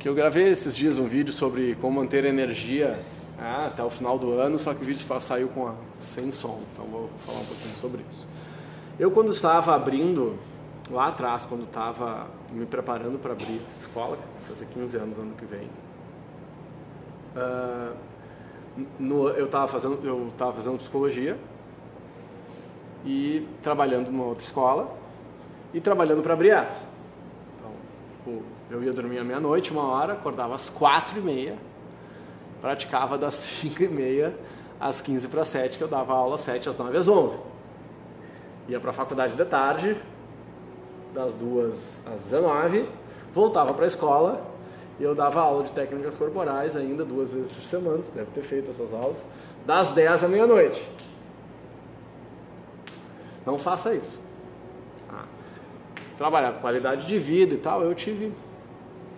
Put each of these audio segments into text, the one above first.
que eu gravei esses dias um vídeo sobre como manter energia ah, até o final do ano, só que o vídeo saiu com a, sem som, então vou falar um pouquinho sobre isso. Eu quando estava abrindo, lá atrás, quando estava me preparando para abrir essa escola, que vai fazer 15 anos ano que vem, uh, no, eu estava fazendo, eu estava fazendo psicologia e trabalhando numa outra escola e trabalhando para abrir essa. Então, eu ia dormir à meia-noite, uma hora, acordava às quatro e meia, praticava das cinco e meia às quinze para sete, que eu dava aula sete, às nove, às onze. Ia para a faculdade de tarde, das duas às 19, voltava para a escola e eu dava aula de técnicas corporais ainda duas vezes por semana, deve ter feito essas aulas, das 10 à meia-noite. Não faça isso. Ah, trabalhar com qualidade de vida e tal, eu tive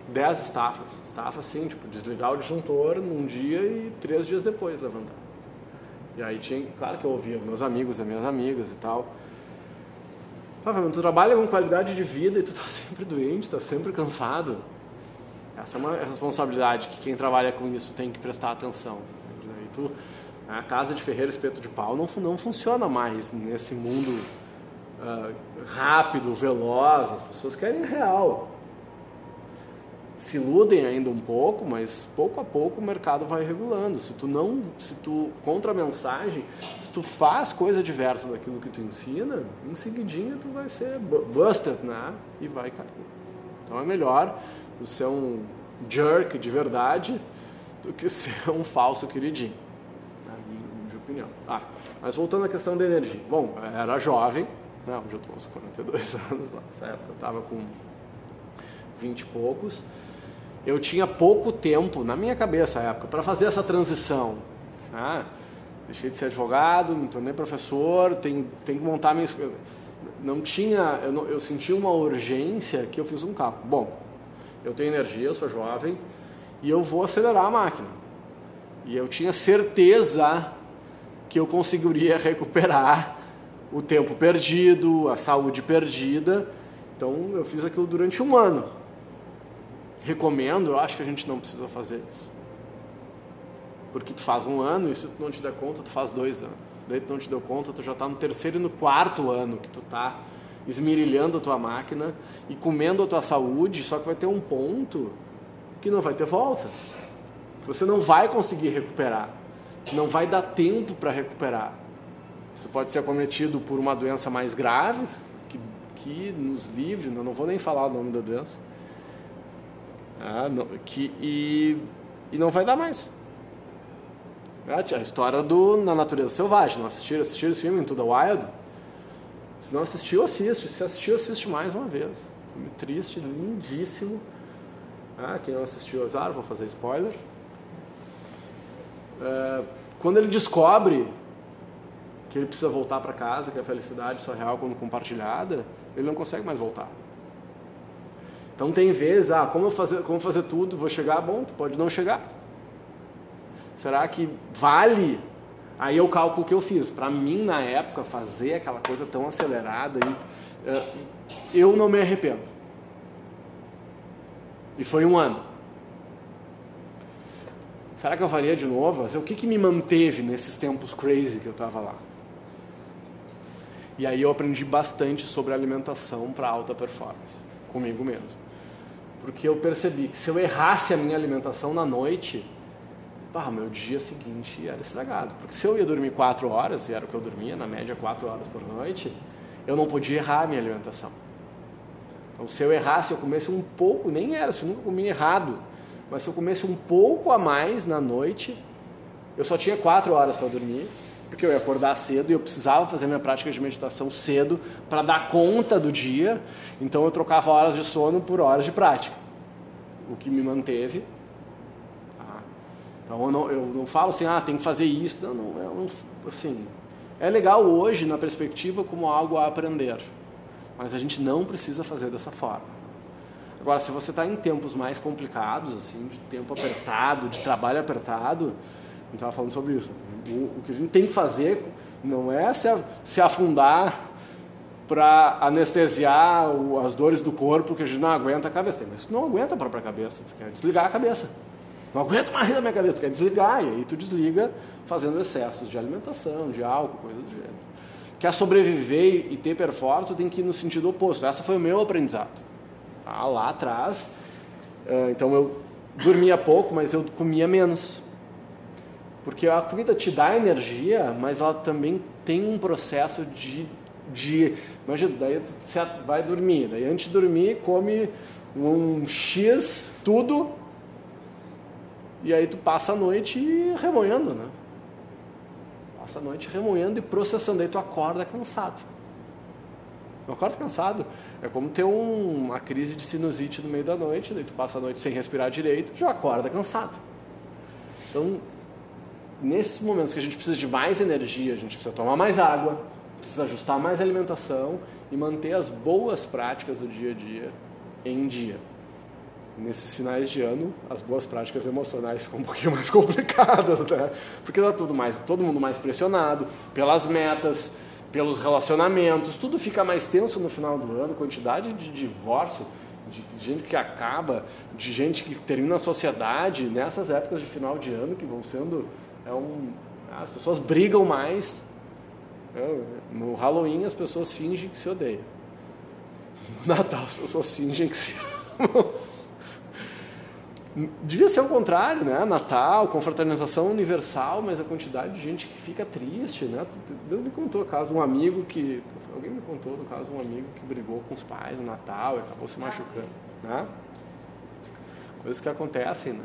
10 estafas. Estafa assim, tipo, desligar o disjuntor num dia e três dias depois levantar. E aí tinha, claro que eu ouvia meus amigos e minhas amigas e tal. Ah, tu trabalha com qualidade de vida e tu tá sempre doente, tá sempre cansado. Essa é uma responsabilidade que quem trabalha com isso tem que prestar atenção. E tu, a casa de ferreiro espeto de pau não, não funciona mais nesse mundo uh, rápido, veloz. As pessoas querem real. Se iludem ainda um pouco, mas pouco a pouco o mercado vai regulando. Se tu não, se tu contra a mensagem, se tu faz coisa diversa daquilo que tu ensina, em seguidinha tu vai ser busted, né? E vai cair. Então é melhor do ser um jerk de verdade do que ser um falso queridinho, na minha opinião. Ah, mas voltando à questão da energia. Bom, era jovem, né, hoje eu estou aos 42 anos, nessa época eu estava com 20 e poucos. Eu tinha pouco tempo, na minha cabeça na época, para fazer essa transição. Né? Deixei de ser advogado, me tornei professor, tenho, tenho que montar minha... Não tinha, eu, não, eu senti uma urgência que eu fiz um carro. Bom, eu tenho energia, eu sou jovem e eu vou acelerar a máquina. E eu tinha certeza que eu conseguiria recuperar o tempo perdido, a saúde perdida. Então eu fiz aquilo durante um ano. Recomendo, eu acho que a gente não precisa fazer isso. Porque tu faz um ano e se tu não te der conta, tu faz dois anos. Daí tu não te deu conta, tu já está no terceiro e no quarto ano que tu está esmirilhando a tua máquina e comendo a tua saúde, só que vai ter um ponto que não vai ter volta. Você não vai conseguir recuperar. Não vai dar tempo para recuperar. Isso pode ser acometido por uma doença mais grave, que, que nos livre, eu não vou nem falar o nome da doença, ah, não, que, e, e não vai dar mais. É a história do Na Natureza Selvagem. Não assistiram, assistiram esse filme, Into the Wild? Se não assistiu, assiste. Se assistiu, assiste mais uma vez. Filme triste, lindíssimo. Ah, quem não assistiu, azar, vou fazer spoiler. É, quando ele descobre que ele precisa voltar para casa, que a felicidade só é real quando compartilhada, ele não consegue mais voltar. Então tem vezes, ah, como fazer, como fazer tudo, vou chegar, bom, tu pode não chegar. Será que vale Aí eu cálculo que eu fiz. Para mim, na época, fazer aquela coisa tão acelerada, e, uh, eu não me arrependo. E foi um ano. Será que eu faria de novo? O que, que me manteve nesses tempos crazy que eu estava lá? E aí eu aprendi bastante sobre alimentação para alta performance, comigo mesmo. Porque eu percebi que se eu errasse a minha alimentação na noite, meu dia seguinte era estragado. Porque se eu ia dormir quatro horas, e era o que eu dormia, na média quatro horas por noite, eu não podia errar a minha alimentação. Então, se eu errasse, eu comesse um pouco, nem era, se eu nunca comia errado, mas se eu comesse um pouco a mais na noite, eu só tinha quatro horas para dormir, porque eu ia acordar cedo e eu precisava fazer minha prática de meditação cedo para dar conta do dia, então eu trocava horas de sono por horas de prática, o que me manteve então eu não, eu não falo assim, ah, tem que fazer isso. Não, não, é, não, assim, é legal hoje na perspectiva como algo a aprender, mas a gente não precisa fazer dessa forma. Agora, se você está em tempos mais complicados, assim, de tempo apertado, de trabalho apertado, gente estava falando sobre isso. O, o, que a gente tem que fazer não é se, se afundar para anestesiar as dores do corpo que a gente não aguenta a cabeça. Mas tu não aguenta a própria cabeça, tu quer desligar a cabeça. Não aguento mais a minha cabeça, tu quer desligar, e aí tu desliga fazendo excessos de alimentação, de álcool, coisa do gênero. Quer sobreviver e ter performance, tu tem que ir no sentido oposto. Essa foi o meu aprendizado. Ah, lá atrás, eh, então eu dormia pouco, mas eu comia menos. Porque a comida te dá energia, mas ela também tem um processo de. de imagina, daí você vai dormir, daí antes de dormir come um X, tudo, e aí tu passa a noite remoendo, né? Passa a noite remoendo e processando, aí tu acorda cansado. Eu acordo cansado. É como ter um, uma crise de sinusite no meio da noite, daí tu passa a noite sem respirar direito, já acorda cansado. Então, nesses momentos que a gente precisa de mais energia, a gente precisa tomar mais água, precisa ajustar mais a alimentação e manter as boas práticas do dia a dia em dia. Nesses finais de ano, as boas práticas emocionais ficam um pouquinho mais complicadas, né? Porque tá tudo mais, todo mundo mais pressionado pelas metas, pelos relacionamentos, tudo fica mais tenso no final do ano, quantidade de divórcio, de gente que acaba, de gente que termina a sociedade nessas épocas de final de ano que vão sendo é um, as pessoas brigam mais. É, no Halloween as pessoas fingem que se odeiam. No Natal as pessoas fingem que se amam. Devia ser o contrário, né? Natal, confraternização universal, mas a quantidade de gente que fica triste, né? Deus me contou caso um amigo que. Alguém me contou no caso um amigo que brigou com os pais no Natal e acabou se machucando, né? Coisas que acontecem, né?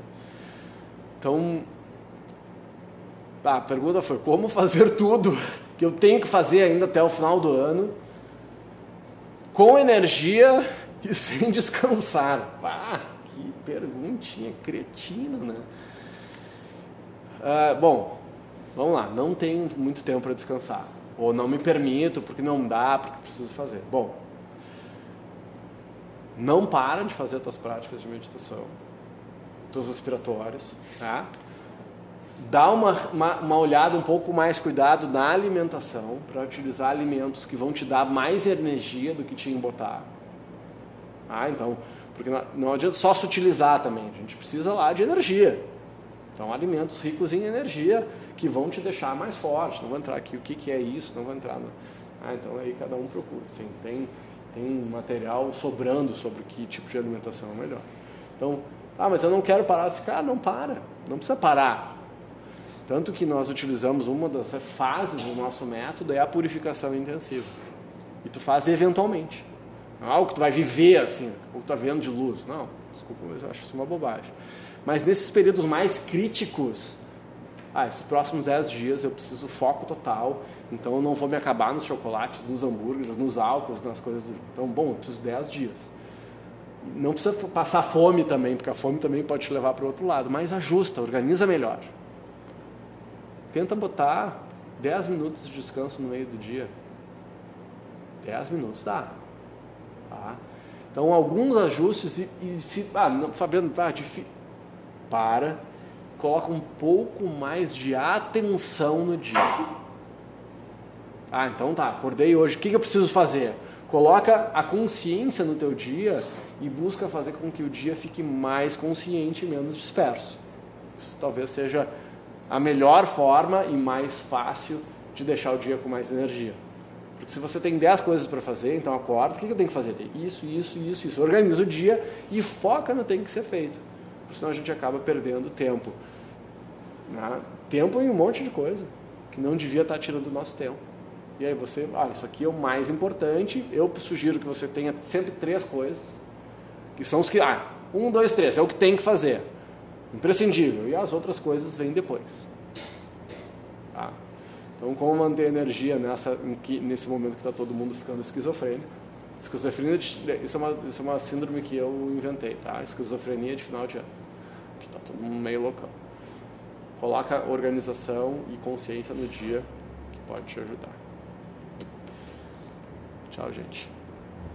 Então, a pergunta foi como fazer tudo que eu tenho que fazer ainda até o final do ano com energia e sem descansar. Pá! que perguntinha cretina, né? Ah, bom, vamos lá. Não tenho muito tempo para descansar. Ou não me permito, porque não dá, porque preciso fazer. Bom, não para de fazer as tuas práticas de meditação, teus respiratórios, tá? Dá uma, uma, uma olhada um pouco mais cuidado na alimentação, para utilizar alimentos que vão te dar mais energia do que te embotar. Ah, então, porque não adianta só se utilizar também, a gente precisa lá de energia. Então, alimentos ricos em energia que vão te deixar mais forte. Não vou entrar aqui o que, que é isso, não vou entrar no... Ah, então aí cada um procura. Assim, tem, tem material sobrando sobre que tipo de alimentação é melhor. Então, ah, mas eu não quero parar. Cara, não para. Não precisa parar. Tanto que nós utilizamos uma das fases do nosso método é a purificação intensiva. E tu faz eventualmente. Não é algo que tu vai viver assim, ou tu tá vendo de luz. Não, desculpa, mas eu acho isso uma bobagem. Mas nesses períodos mais críticos, ah, esses próximos 10 dias eu preciso foco total, então eu não vou me acabar nos chocolates, nos hambúrgueres, nos álcools, nas coisas do... Então, bom, eu preciso 10 dias. Não precisa passar fome também, porque a fome também pode te levar para o outro lado, mas ajusta, organiza melhor. Tenta botar 10 minutos de descanso no meio do dia. 10 minutos dá. Tá? Então, alguns ajustes e, e se. Ah, não, Fabiano, tá difícil. Para, coloca um pouco mais de atenção no dia. Ah, então tá, acordei hoje, o que, que eu preciso fazer? Coloca a consciência no teu dia e busca fazer com que o dia fique mais consciente e menos disperso. Isso talvez seja a melhor forma e mais fácil de deixar o dia com mais energia. Porque se você tem 10 coisas para fazer, então acorda, o que eu tenho que fazer? Isso, isso, isso, isso. Organiza o dia e foca no que tem que ser feito. Porque senão a gente acaba perdendo tempo. Né? Tempo em um monte de coisa que não devia estar tirando o nosso tempo. E aí você, ah, isso aqui é o mais importante. Eu sugiro que você tenha sempre três coisas, que são os que, ah, um, dois, três, é o que tem que fazer. Imprescindível. E as outras coisas vêm depois. Tá? Então, como manter energia nessa, nesse momento que está todo mundo ficando esquizofrênico? Esquizofrenia, isso é, uma, isso é uma síndrome que eu inventei, tá? Esquizofrenia de final de ano, que está todo mundo meio loucão. Coloca organização e consciência no dia que pode te ajudar. Tchau, gente.